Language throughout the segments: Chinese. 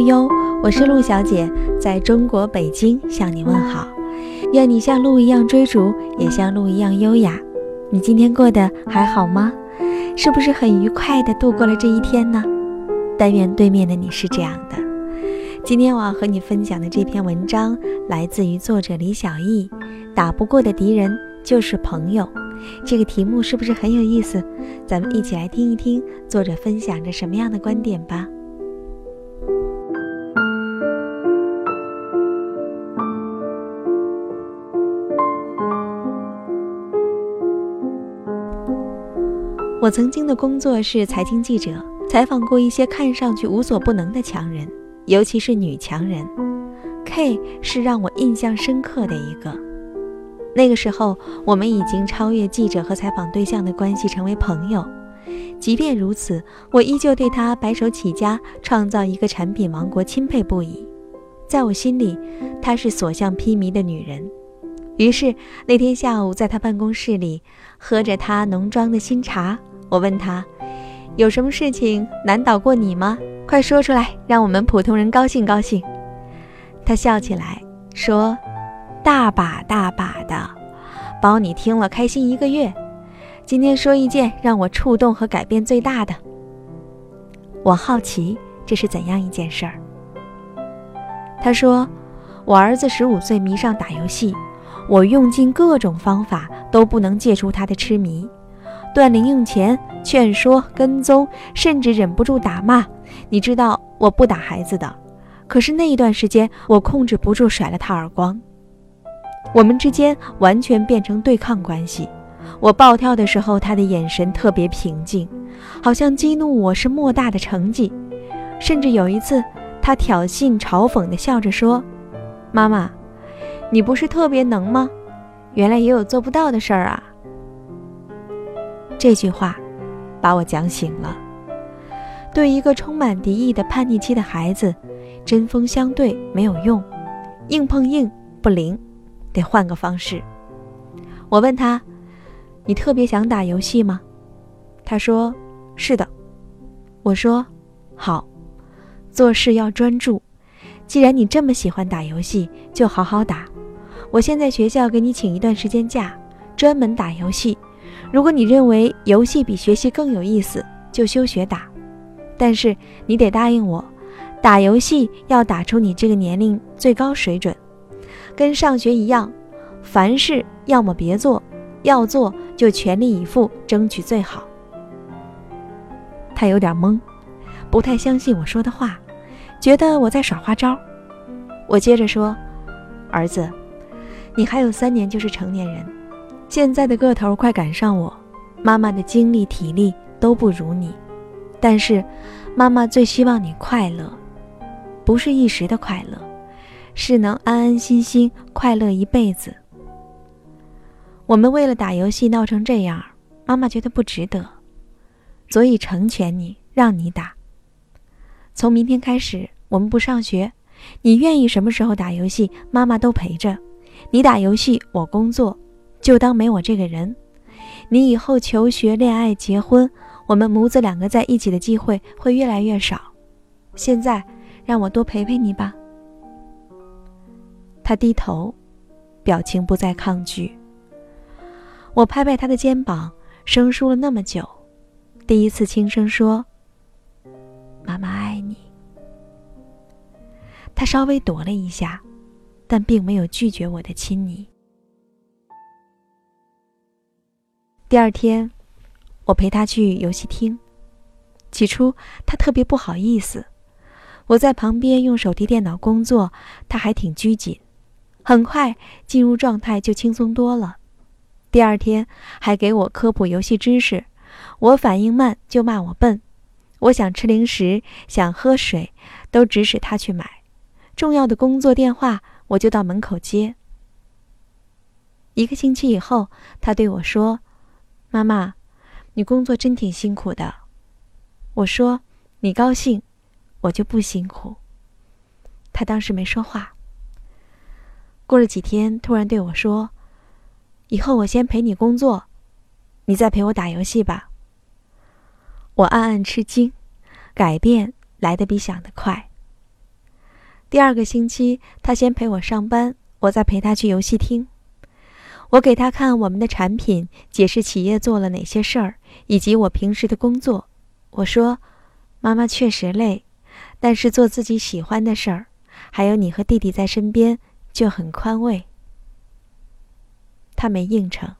悠悠，我是陆小姐，在中国北京向你问好。愿你像鹿一样追逐，也像鹿一样优雅。你今天过得还好吗？是不是很愉快地度过了这一天呢？但愿对面的你是这样的。今天我要和你分享的这篇文章来自于作者李小艺，《打不过的敌人就是朋友》。这个题目是不是很有意思？咱们一起来听一听作者分享着什么样的观点吧。我曾经的工作是财经记者，采访过一些看上去无所不能的强人，尤其是女强人。K 是让我印象深刻的一个。那个时候，我们已经超越记者和采访对象的关系，成为朋友。即便如此，我依旧对她白手起家创造一个产品王国钦佩不已。在我心里，她是所向披靡的女人。于是那天下午，在她办公室里，喝着她浓妆的新茶。我问他，有什么事情难倒过你吗？快说出来，让我们普通人高兴高兴。他笑起来说：“大把大把的，包你听了开心一个月。今天说一件让我触动和改变最大的。我好奇这是怎样一件事儿。”他说：“我儿子十五岁迷上打游戏，我用尽各种方法都不能戒除他的痴迷。”断零用钱、劝说、跟踪，甚至忍不住打骂。你知道我不打孩子的，可是那一段时间我控制不住甩了他耳光。我们之间完全变成对抗关系。我暴跳的时候，他的眼神特别平静，好像激怒我是莫大的成绩。甚至有一次，他挑衅、嘲讽地笑着说：“妈妈，你不是特别能吗？原来也有做不到的事儿啊。”这句话把我讲醒了。对一个充满敌意的叛逆期的孩子，针锋相对没有用，硬碰硬不灵，得换个方式。我问他：“你特别想打游戏吗？”他说：“是的。”我说：“好，做事要专注。既然你这么喜欢打游戏，就好好打。我先在学校给你请一段时间假，专门打游戏。”如果你认为游戏比学习更有意思，就休学打。但是你得答应我，打游戏要打出你这个年龄最高水准，跟上学一样。凡事要么别做，要做就全力以赴，争取最好。他有点懵，不太相信我说的话，觉得我在耍花招。我接着说：“儿子，你还有三年就是成年人。”现在的个头快赶上我，妈妈的精力体力都不如你，但是妈妈最希望你快乐，不是一时的快乐，是能安安心心快乐一辈子。我们为了打游戏闹成这样，妈妈觉得不值得，所以成全你，让你打。从明天开始，我们不上学，你愿意什么时候打游戏，妈妈都陪着。你打游戏，我工作。就当没我这个人，你以后求学、恋爱、结婚，我们母子两个在一起的机会会越来越少。现在，让我多陪陪你吧。他低头，表情不再抗拒。我拍拍他的肩膀，生疏了那么久，第一次轻声说：“妈妈爱你。”他稍微躲了一下，但并没有拒绝我的亲昵。第二天，我陪他去游戏厅。起初，他特别不好意思。我在旁边用手提电脑工作，他还挺拘谨。很快进入状态，就轻松多了。第二天还给我科普游戏知识，我反应慢就骂我笨。我想吃零食，想喝水，都指使他去买。重要的工作电话，我就到门口接。一个星期以后，他对我说。妈妈，你工作真挺辛苦的。我说你高兴，我就不辛苦。他当时没说话。过了几天，突然对我说：“以后我先陪你工作，你再陪我打游戏吧。我暗暗吃惊，改变来得比想的快。第二个星期，他先陪我上班，我再陪他去游戏厅。我给他看我们的产品，解释企业做了哪些事儿，以及我平时的工作。我说：“妈妈确实累，但是做自己喜欢的事儿，还有你和弟弟在身边，就很宽慰。”他没应承。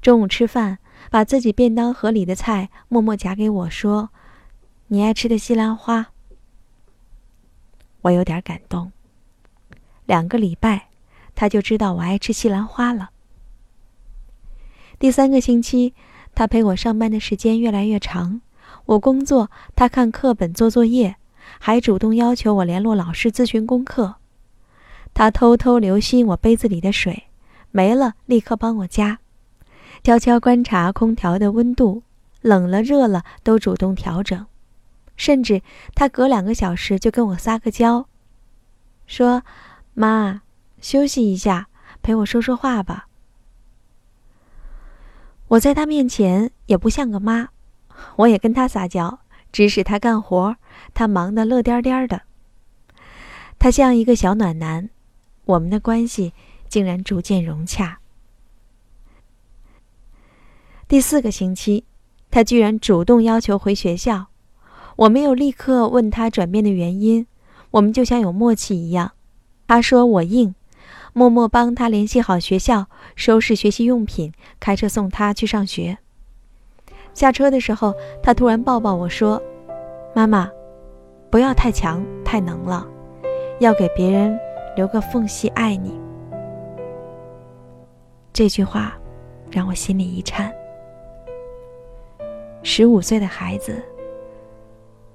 中午吃饭，把自己便当盒里的菜默默夹给我，说：“你爱吃的西兰花。”我有点感动。两个礼拜。他就知道我爱吃西兰花了。第三个星期，他陪我上班的时间越来越长，我工作，他看课本做作业，还主动要求我联络老师咨询功课。他偷偷留心我杯子里的水，没了立刻帮我加，悄悄观察空调的温度，冷了热了都主动调整，甚至他隔两个小时就跟我撒个娇，说：“妈。”休息一下，陪我说说话吧。我在他面前也不像个妈，我也跟他撒娇，指使他干活，他忙得乐颠颠的。他像一个小暖男，我们的关系竟然逐渐融洽。第四个星期，他居然主动要求回学校，我没有立刻问他转变的原因，我们就像有默契一样。他说我硬。默默帮他联系好学校，收拾学习用品，开车送他去上学。下车的时候，他突然抱抱我说：“妈妈，不要太强太能了，要给别人留个缝隙爱你。”这句话让我心里一颤。十五岁的孩子，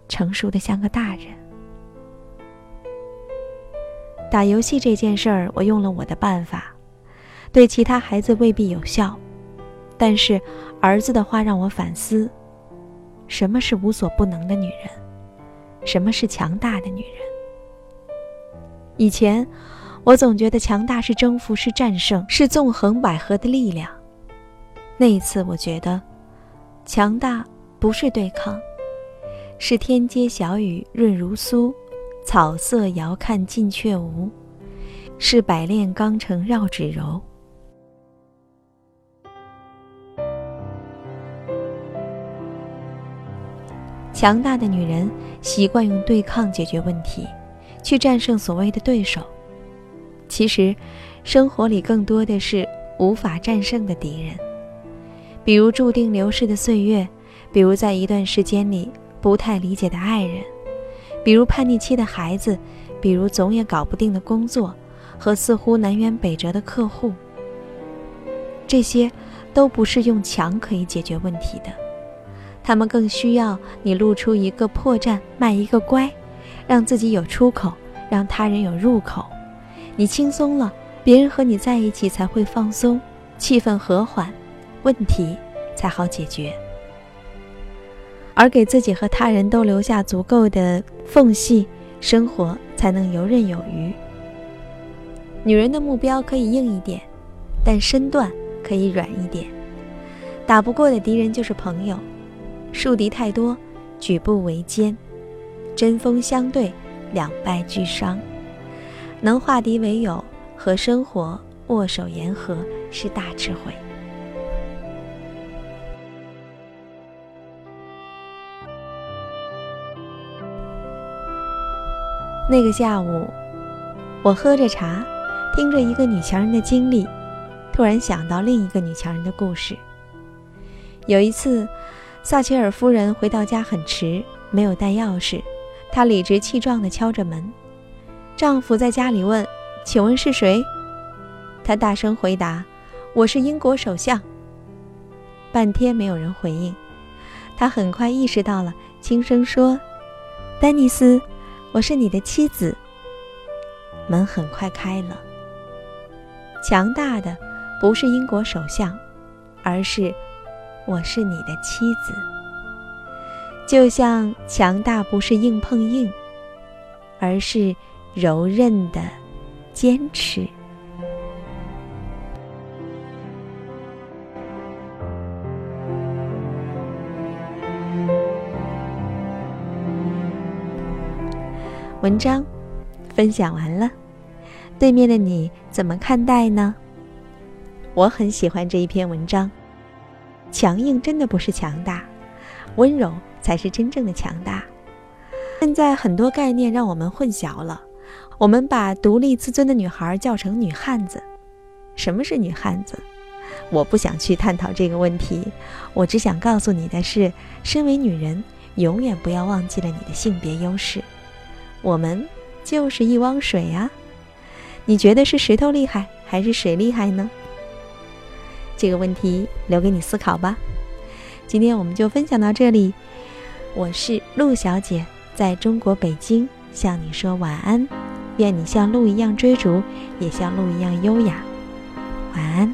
成熟的像个大人。打游戏这件事儿，我用了我的办法，对其他孩子未必有效，但是儿子的话让我反思：什么是无所不能的女人？什么是强大的女人？以前我总觉得强大是征服，是战胜，是纵横捭阖的力量。那一次，我觉得强大不是对抗，是天街小雨润如酥。草色遥看近却无，是百炼钢成绕指柔。强大的女人习惯用对抗解决问题，去战胜所谓的对手。其实，生活里更多的是无法战胜的敌人，比如注定流逝的岁月，比如在一段时间里不太理解的爱人。比如叛逆期的孩子，比如总也搞不定的工作，和似乎南辕北辙的客户，这些都不是用强可以解决问题的。他们更需要你露出一个破绽，卖一个乖，让自己有出口，让他人有入口。你轻松了，别人和你在一起才会放松，气氛和缓，问题才好解决。而给自己和他人都留下足够的缝隙，生活才能游刃有余。女人的目标可以硬一点，但身段可以软一点。打不过的敌人就是朋友，树敌太多，举步维艰，针锋相对，两败俱伤。能化敌为友，和生活握手言和，是大智慧。那个下午，我喝着茶，听着一个女强人的经历，突然想到另一个女强人的故事。有一次，撒切尔夫人回到家很迟，没有带钥匙，她理直气壮地敲着门。丈夫在家里问：“请问是谁？”她大声回答：“我是英国首相。”半天没有人回应，她很快意识到了，轻声说：“丹尼斯。”我是你的妻子。门很快开了。强大的不是英国首相，而是我是你的妻子。就像强大不是硬碰硬，而是柔韧的坚持。文章分享完了，对面的你怎么看待呢？我很喜欢这一篇文章。强硬真的不是强大，温柔才是真正的强大。现在很多概念让我们混淆了，我们把独立自尊的女孩叫成女汉子。什么是女汉子？我不想去探讨这个问题，我只想告诉你的是，身为女人，永远不要忘记了你的性别优势。我们就是一汪水啊！你觉得是石头厉害还是水厉害呢？这个问题留给你思考吧。今天我们就分享到这里，我是陆小姐，在中国北京向你说晚安，愿你像鹿一样追逐，也像鹿一样优雅。晚安。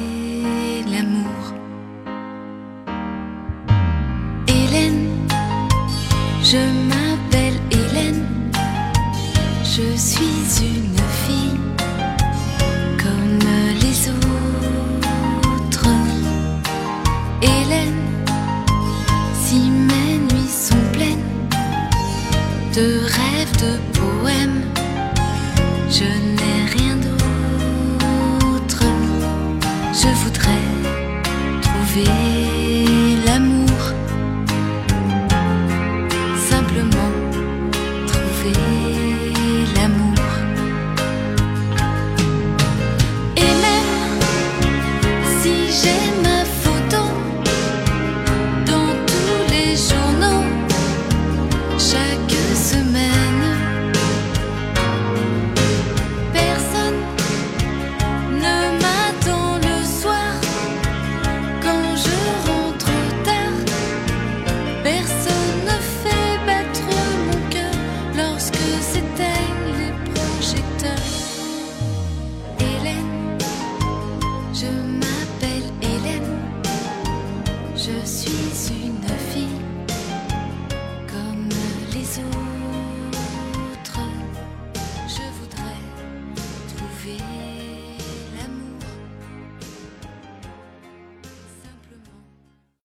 je m'appelle Hélène. Je suis une fille comme les autres. Hélène, si mes nuits sont pleines de rêves, de poèmes, je n'ai rien d'autre. Je voudrais trouver te